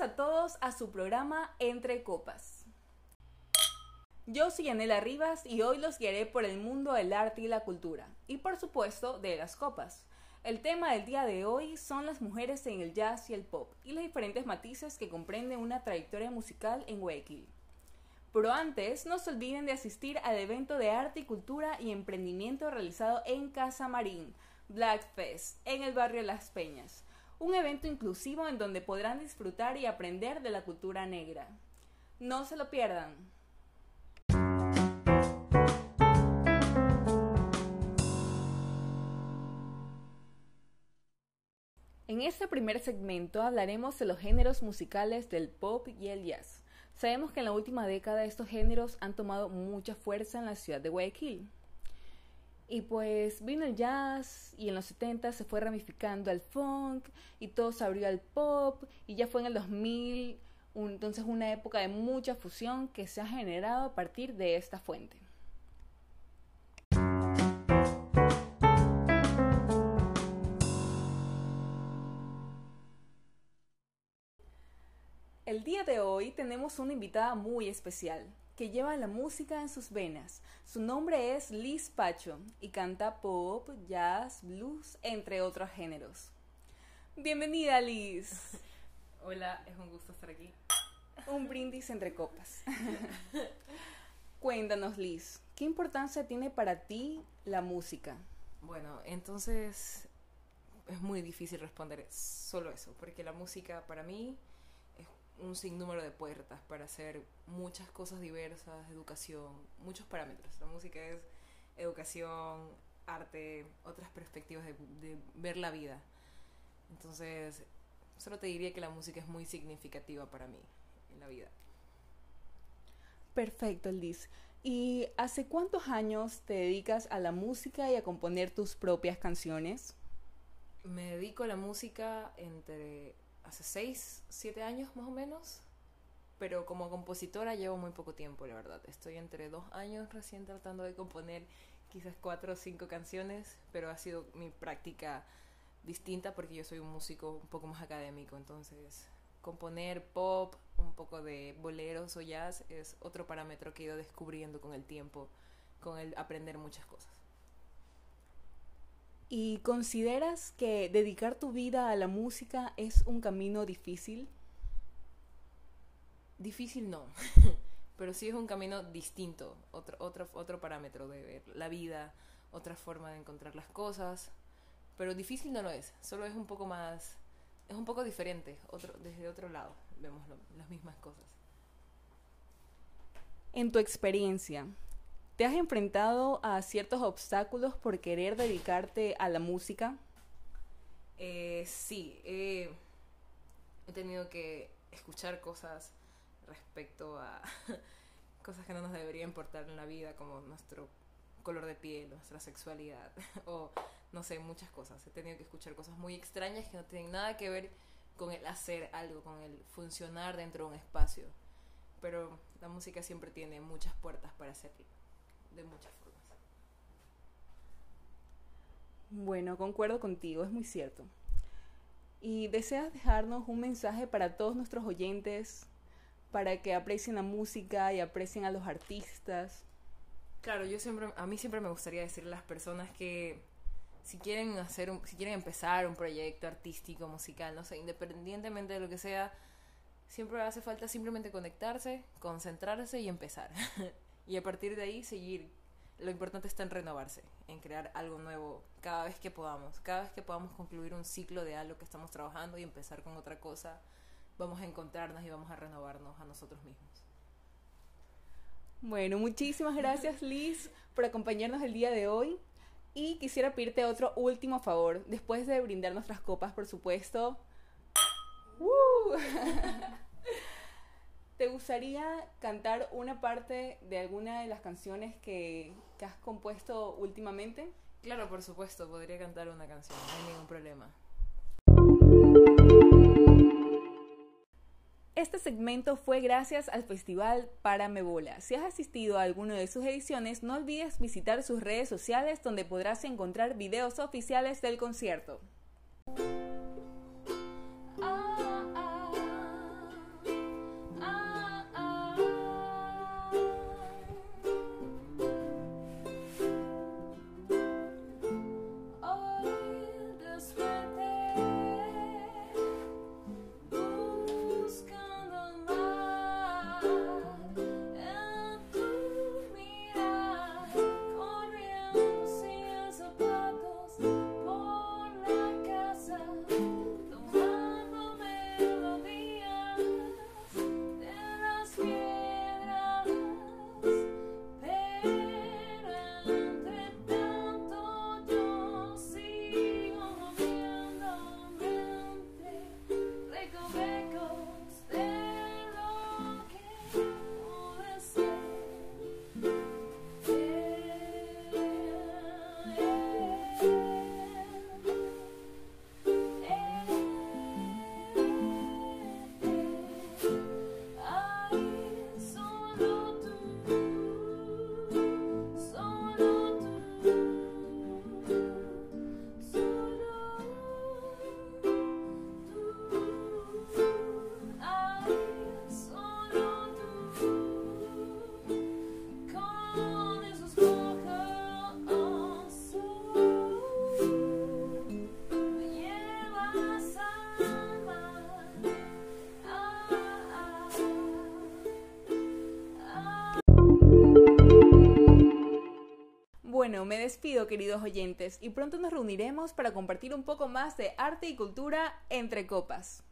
A todos a su programa Entre Copas. Yo soy Anela Rivas y hoy los guiaré por el mundo del arte y la cultura, y por supuesto de las copas. El tema del día de hoy son las mujeres en el jazz y el pop, y los diferentes matices que comprende una trayectoria musical en Guayaquil. Pero antes, no se olviden de asistir al evento de arte y cultura y emprendimiento realizado en Casa Marín, Black Fest, en el barrio Las Peñas un evento inclusivo en donde podrán disfrutar y aprender de la cultura negra. No se lo pierdan. En este primer segmento hablaremos de los géneros musicales del pop y el jazz. Sabemos que en la última década estos géneros han tomado mucha fuerza en la ciudad de Guayaquil. Y pues vino el jazz y en los 70 se fue ramificando al funk y todo se abrió al pop y ya fue en el 2000, entonces una época de mucha fusión que se ha generado a partir de esta fuente. El día de hoy tenemos una invitada muy especial, que lleva la música en sus venas. Su nombre es Liz Pacho y canta pop, jazz, blues, entre otros géneros. Bienvenida Liz. Hola, es un gusto estar aquí. Un brindis entre copas. Cuéntanos Liz, ¿qué importancia tiene para ti la música? Bueno, entonces es muy difícil responder solo eso, porque la música para mí un sinnúmero de puertas para hacer muchas cosas diversas, educación, muchos parámetros. La música es educación, arte, otras perspectivas de, ver la vida. Entonces, solo te diría que la música es muy significativa para mí en la vida. Perfecto, Liz. ¿Y hace cuántos años te dedicas a la música y a componer tus propias canciones? Me dedico a la música entre hace 6, 7 años más o menos. Pero como compositora llevo muy poco tiempo, la verdad. Estoy entre dos años recién tratando de componer quizás cuatro o cinco canciones, pero ha sido mi práctica distinta porque yo soy un músico un poco más académico, entonces componer pop, un poco de boleros o jazz es otro parámetro que he ido descubriendo con el tiempo, con el aprender muchas cosas. ¿Y consideras que dedicar tu vida a la música es un camino difícil? Difícil no, pero sí es un camino distinto, otro, otro, otro parámetro de ver la vida, otra forma de encontrar las cosas, pero difícil no lo es, solo es un poco más, es un poco diferente, otro, desde otro lado vemos las mismas cosas. En tu experiencia, ¿Te has enfrentado a ciertos obstáculos por querer dedicarte a la música? Eh, sí, he tenido que escuchar cosas respecto a cosas que no nos deberían importar en la vida, como nuestro color de piel, nuestra sexualidad, o no sé, muchas cosas. He tenido que escuchar cosas muy extrañas que no tienen nada que ver con el hacer algo, con el funcionar dentro de un espacio. Pero la música siempre tiene muchas puertas para hacerlo de muchas formas. Bueno, concuerdo contigo, es muy cierto. ¿Y deseas dejarnos un mensaje para todos nuestros oyentes para que aprecien la música y aprecien a los artistas? Claro, yo siempre, a mí siempre me gustaría decirle a las personas que si quieren hacer, un, si quieren empezar un proyecto artístico, musical, no sé, independientemente de lo que sea, siempre hace falta simplemente conectarse, concentrarse y empezar. y a partir de ahí seguir. Lo importante está en renovarse, en crear algo nuevo cada vez que podamos. Cada vez que podamos concluir un ciclo de algo que estamos trabajando y empezar con otra cosa, vamos a encontrarnos y vamos a renovarnos a nosotros mismos. Bueno, muchísimas gracias Liz por acompañarnos el día de hoy. Y quisiera pedirte otro último favor, después de brindar nuestras copas, por supuesto. ¡Uh! ¿Te gustaría cantar una parte de alguna de las canciones que, has compuesto últimamente? Claro, por supuesto, podría cantar una canción, no hay ningún problema. Este segmento fue gracias al Festival Para Bola. Si has asistido a alguna de sus ediciones, no olvides visitar sus redes sociales donde podrás encontrar videos oficiales del concierto. me despido queridos oyentes y pronto nos reuniremos para compartir un poco más de arte y cultura entre copas.